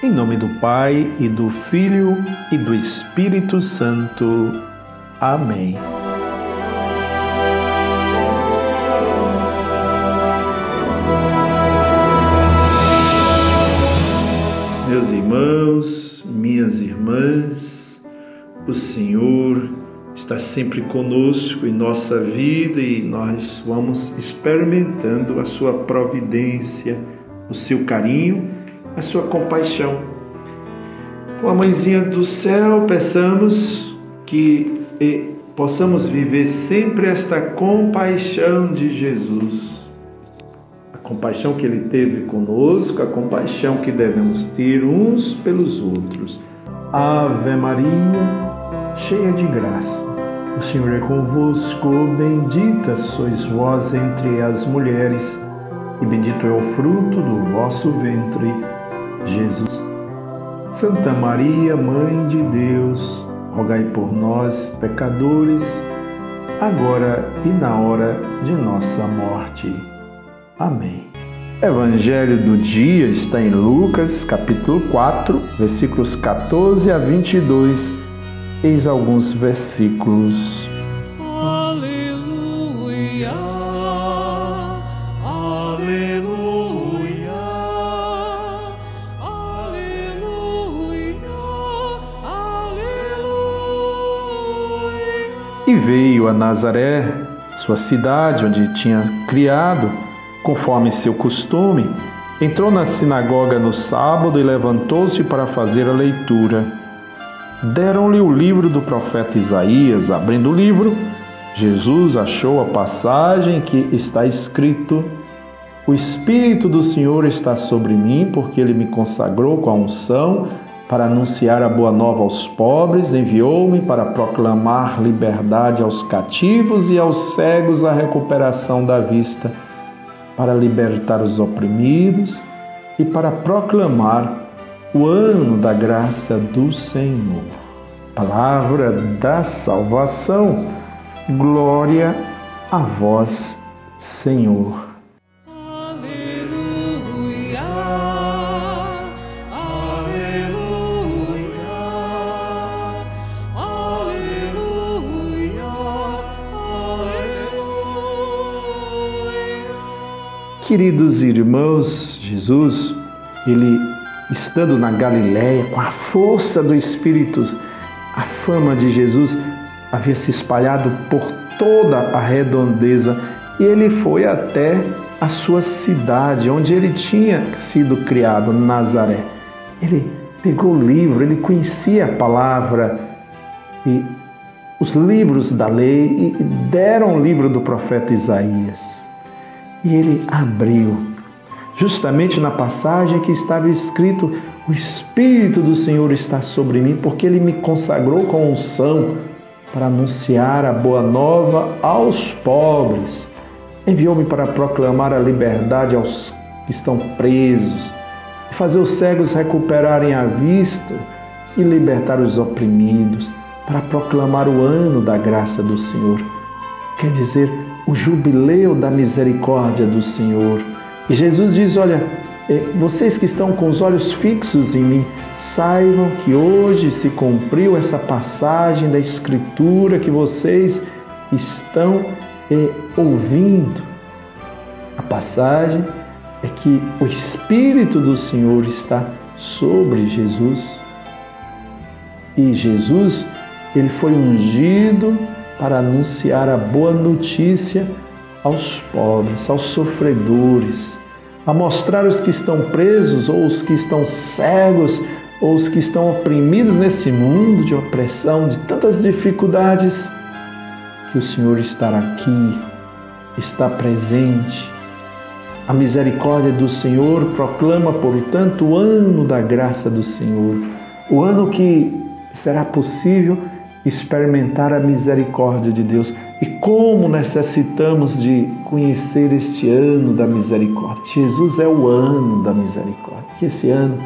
Em nome do Pai e do Filho e do Espírito Santo. Amém. Meus irmãos, minhas irmãs, o Senhor está sempre conosco em nossa vida e nós vamos experimentando a sua providência, o seu carinho a sua compaixão. Com a mãezinha do céu, peçamos que eh, possamos viver sempre esta compaixão de Jesus. A compaixão que ele teve conosco, a compaixão que devemos ter uns pelos outros. Ave Maria, cheia de graça, o Senhor é convosco, bendita sois vós entre as mulheres, e bendito é o fruto do vosso ventre. Jesus. Santa Maria, Mãe de Deus, rogai por nós, pecadores, agora e na hora de nossa morte. Amém. Evangelho do dia está em Lucas, capítulo 4, versículos 14 a 22. Eis alguns versículos veio a Nazaré, sua cidade, onde tinha criado, conforme seu costume. Entrou na sinagoga no sábado e levantou-se para fazer a leitura. Deram-lhe o livro do profeta Isaías. Abrindo o livro, Jesus achou a passagem que está escrito: O Espírito do Senhor está sobre mim, porque ele me consagrou com a unção para anunciar a boa nova aos pobres, enviou-me para proclamar liberdade aos cativos e aos cegos a recuperação da vista, para libertar os oprimidos e para proclamar o ano da graça do Senhor. Palavra da salvação, glória a vós, Senhor. Queridos irmãos, Jesus, ele estando na Galiléia com a força do Espírito, a fama de Jesus havia se espalhado por toda a redondeza e ele foi até a sua cidade, onde ele tinha sido criado, Nazaré. Ele pegou o livro, ele conhecia a palavra e os livros da lei e deram o livro do profeta Isaías e ele abriu. Justamente na passagem que estava escrito: O Espírito do Senhor está sobre mim, porque ele me consagrou com unção para anunciar a boa nova aos pobres. Enviou-me para proclamar a liberdade aos que estão presos, fazer os cegos recuperarem a vista e libertar os oprimidos, para proclamar o ano da graça do Senhor. Quer dizer, o jubileu da misericórdia do Senhor. E Jesus diz: Olha, é, vocês que estão com os olhos fixos em mim, saibam que hoje se cumpriu essa passagem da Escritura que vocês estão é, ouvindo. A passagem é que o Espírito do Senhor está sobre Jesus. E Jesus, ele foi ungido para anunciar a boa notícia aos pobres, aos sofredores, a mostrar os que estão presos ou os que estão cegos ou os que estão oprimidos nesse mundo de opressão, de tantas dificuldades, que o Senhor está aqui, está presente. A misericórdia do Senhor proclama, portanto, o ano da graça do Senhor, o ano que será possível experimentar a misericórdia de Deus. E como necessitamos de conhecer este ano da misericórdia. Jesus é o ano da misericórdia. Que esse ano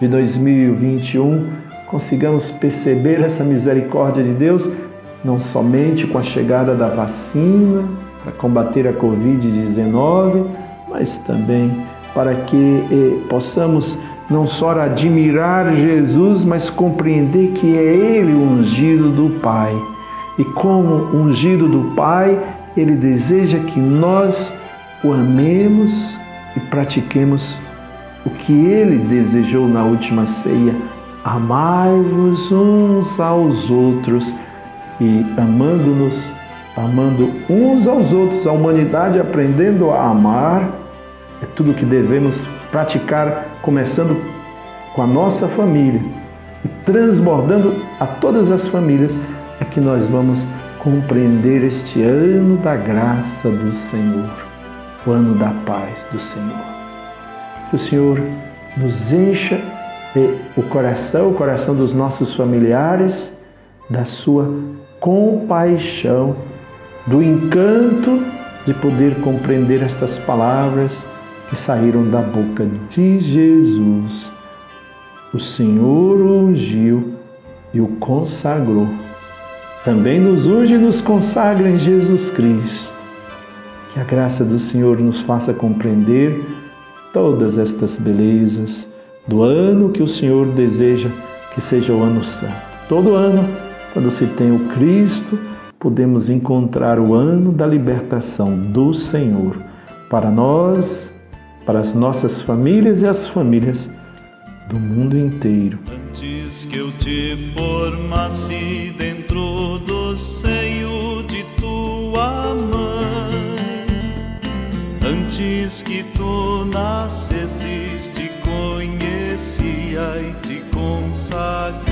de 2021 consigamos perceber essa misericórdia de Deus, não somente com a chegada da vacina para combater a Covid-19, mas também para que eh, possamos não só admirar Jesus, mas compreender que é Ele o ungido do Pai. E como ungido do Pai, Ele deseja que nós o amemos e pratiquemos o que Ele desejou na última ceia. Amai-vos uns aos outros e amando-nos, amando uns aos outros, a humanidade aprendendo a amar, é tudo que devemos praticar, começando com a nossa família e transbordando a todas as famílias, é que nós vamos compreender este ano da graça do Senhor, o ano da paz do Senhor. Que o Senhor nos encha o coração, o coração dos nossos familiares, da sua compaixão, do encanto de poder compreender estas palavras que saíram da boca de Jesus. O Senhor o ungiu e o consagrou. Também nos unge e nos consagra em Jesus Cristo. Que a graça do Senhor nos faça compreender todas estas belezas do ano que o Senhor deseja que seja o ano santo. Todo ano, quando se tem o Cristo, podemos encontrar o ano da libertação do Senhor para nós para as nossas famílias e as famílias do mundo inteiro. Antes que eu te formasse dentro do seio de tua mãe, antes que tu nascesses, te conhecia e te consagrei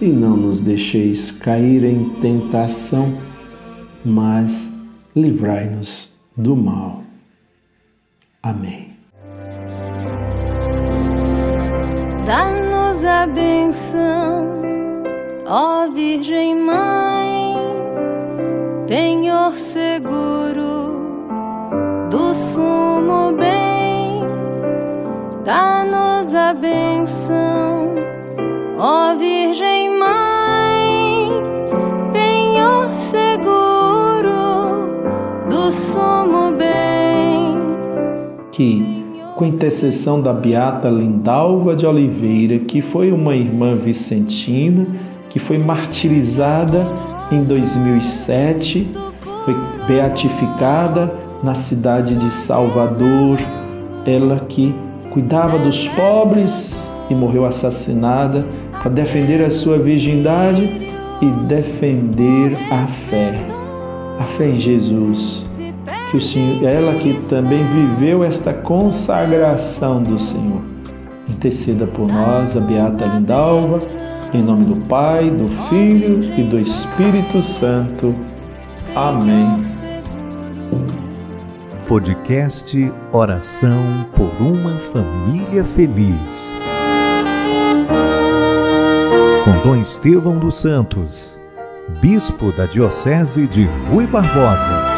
e não nos deixeis cair em tentação, mas livrai-nos do mal. Amém. Dá-nos a benção, ó Virgem Mãe, penhor seguro do sumo bem. Dá-nos a benção, ó Virgem Que, com intercessão da Beata Lindalva de Oliveira, que foi uma irmã vicentina, que foi martirizada em 2007, foi beatificada na cidade de Salvador, ela que cuidava dos pobres e morreu assassinada para defender a sua virgindade e defender a fé, a fé em Jesus. Que o Senhor, ela que também viveu esta consagração do Senhor, interceda por nós, a Beata Lindalva, em nome do Pai, do Filho e do Espírito Santo. Amém. Podcast Oração por uma Família Feliz. Com Dom Estevão dos Santos, Bispo da Diocese de Rui Barbosa.